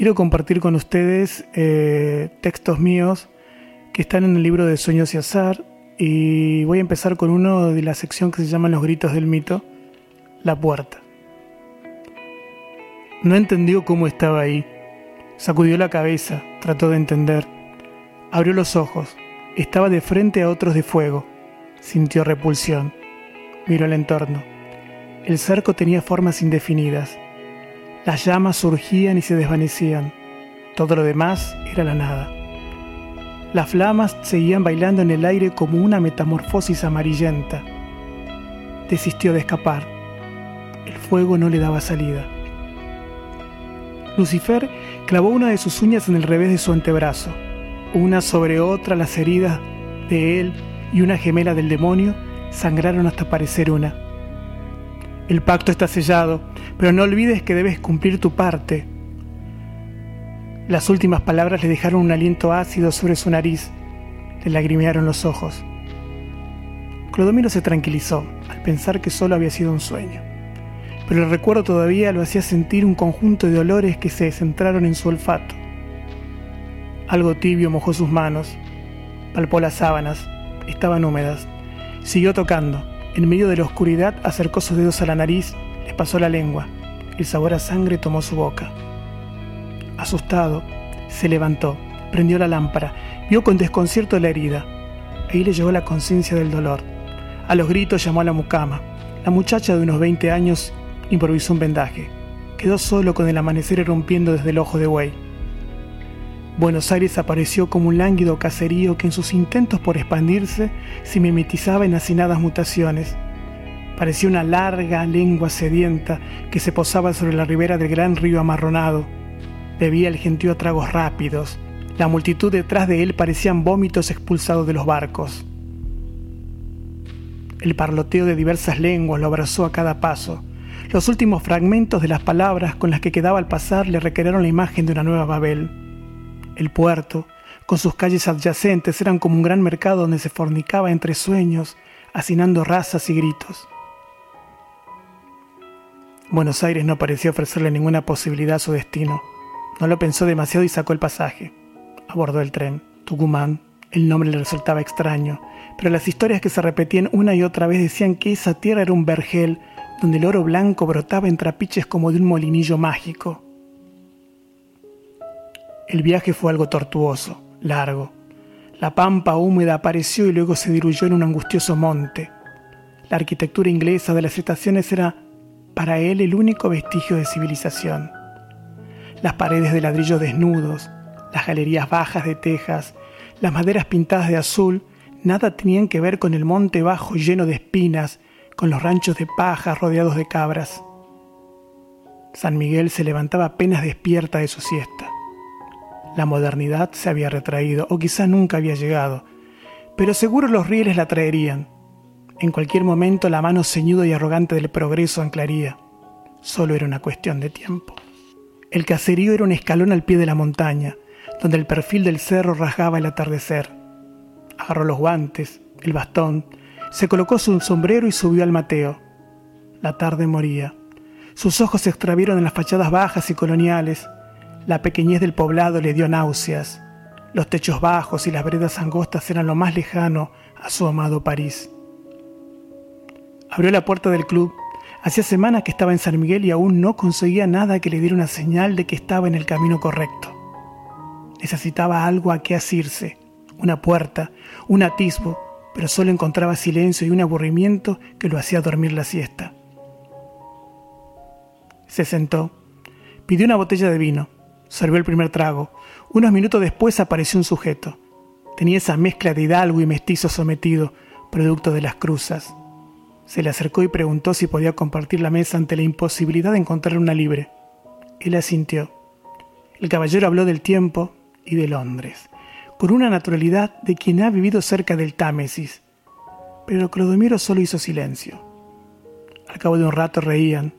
Quiero compartir con ustedes eh, textos míos que están en el libro de Sueños y Azar y voy a empezar con uno de la sección que se llama Los gritos del mito, La puerta. No entendió cómo estaba ahí. Sacudió la cabeza, trató de entender. Abrió los ojos. Estaba de frente a otros de fuego. Sintió repulsión. Miró el entorno. El cerco tenía formas indefinidas. Las llamas surgían y se desvanecían. Todo lo demás era la nada. Las flamas seguían bailando en el aire como una metamorfosis amarillenta. Desistió de escapar. El fuego no le daba salida. Lucifer clavó una de sus uñas en el revés de su antebrazo. Una sobre otra las heridas de él y una gemela del demonio sangraron hasta parecer una. El pacto está sellado, pero no olvides que debes cumplir tu parte. Las últimas palabras le dejaron un aliento ácido sobre su nariz, le lagrimearon los ojos. Clodomiro se tranquilizó al pensar que solo había sido un sueño, pero el recuerdo todavía lo hacía sentir un conjunto de olores que se centraron en su olfato. Algo tibio mojó sus manos, palpó las sábanas, estaban húmedas, siguió tocando en medio de la oscuridad acercó sus dedos a la nariz, le pasó la lengua. El sabor a sangre tomó su boca. Asustado, se levantó, prendió la lámpara, vio con desconcierto la herida. Ahí le llegó la conciencia del dolor. A los gritos llamó a la mucama. La muchacha de unos 20 años improvisó un vendaje. Quedó solo con el amanecer irrumpiendo desde el ojo de buey. Buenos Aires apareció como un lánguido caserío que en sus intentos por expandirse se mimetizaba en hacinadas mutaciones. Parecía una larga lengua sedienta que se posaba sobre la ribera del gran río amarronado. Bebía el gentío a tragos rápidos. La multitud detrás de él parecían vómitos expulsados de los barcos. El parloteo de diversas lenguas lo abrazó a cada paso. Los últimos fragmentos de las palabras con las que quedaba al pasar le requerieron la imagen de una nueva Babel. El puerto, con sus calles adyacentes, eran como un gran mercado donde se fornicaba entre sueños, hacinando razas y gritos. Buenos Aires no parecía ofrecerle ninguna posibilidad a su destino. No lo pensó demasiado y sacó el pasaje. Abordó el tren. Tucumán. El nombre le resultaba extraño, pero las historias que se repetían una y otra vez decían que esa tierra era un vergel donde el oro blanco brotaba en trapiches como de un molinillo mágico. El viaje fue algo tortuoso, largo. La pampa húmeda apareció y luego se diluyó en un angustioso monte. La arquitectura inglesa de las estaciones era para él el único vestigio de civilización. Las paredes de ladrillo desnudos, las galerías bajas de tejas, las maderas pintadas de azul, nada tenían que ver con el monte bajo lleno de espinas, con los ranchos de paja rodeados de cabras. San Miguel se levantaba apenas despierta de su siesta. La modernidad se había retraído, o quizá nunca había llegado, pero seguro los rieles la traerían. En cualquier momento la mano ceñuda y arrogante del progreso anclaría. Solo era una cuestión de tiempo. El caserío era un escalón al pie de la montaña, donde el perfil del cerro rasgaba el atardecer. Agarró los guantes, el bastón, se colocó su sombrero y subió al Mateo. La tarde moría. Sus ojos se extravieron en las fachadas bajas y coloniales, la pequeñez del poblado le dio náuseas. Los techos bajos y las veredas angostas eran lo más lejano a su amado París. Abrió la puerta del club. Hacía semanas que estaba en San Miguel y aún no conseguía nada que le diera una señal de que estaba en el camino correcto. Necesitaba algo a qué asirse, una puerta, un atisbo, pero solo encontraba silencio y un aburrimiento que lo hacía dormir la siesta. Se sentó Pidió una botella de vino. Sirvió el primer trago. Unos minutos después apareció un sujeto. Tenía esa mezcla de hidalgo y mestizo sometido, producto de las cruzas. Se le acercó y preguntó si podía compartir la mesa ante la imposibilidad de encontrar una libre. Él asintió. El caballero habló del tiempo y de Londres, con una naturalidad de quien ha vivido cerca del Támesis. Pero Clodomiro solo hizo silencio. Al cabo de un rato reían.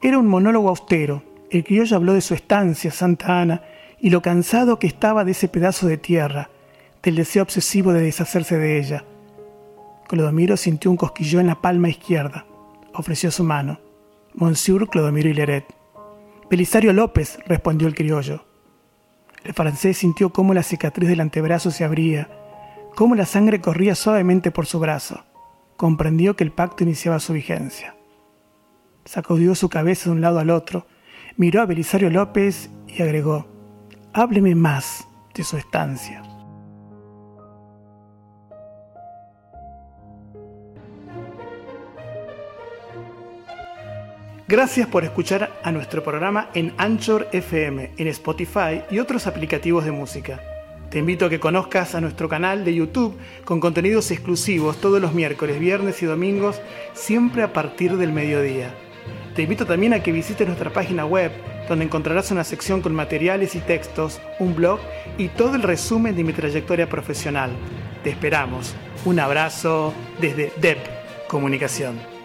Era un monólogo austero. El criollo habló de su estancia, Santa Ana, y lo cansado que estaba de ese pedazo de tierra, del deseo obsesivo de deshacerse de ella. Clodomiro sintió un cosquillo en la palma izquierda. Ofreció su mano. Monsieur Clodomiro Hileret. Belisario López, respondió el criollo. El francés sintió cómo la cicatriz del antebrazo se abría, cómo la sangre corría suavemente por su brazo. Comprendió que el pacto iniciaba su vigencia. Sacudió su cabeza de un lado al otro, miró a Belisario López y agregó, hábleme más de su estancia. Gracias por escuchar a nuestro programa en Anchor FM, en Spotify y otros aplicativos de música. Te invito a que conozcas a nuestro canal de YouTube con contenidos exclusivos todos los miércoles, viernes y domingos, siempre a partir del mediodía. Te invito también a que visites nuestra página web, donde encontrarás una sección con materiales y textos, un blog y todo el resumen de mi trayectoria profesional. Te esperamos. Un abrazo desde DEP Comunicación.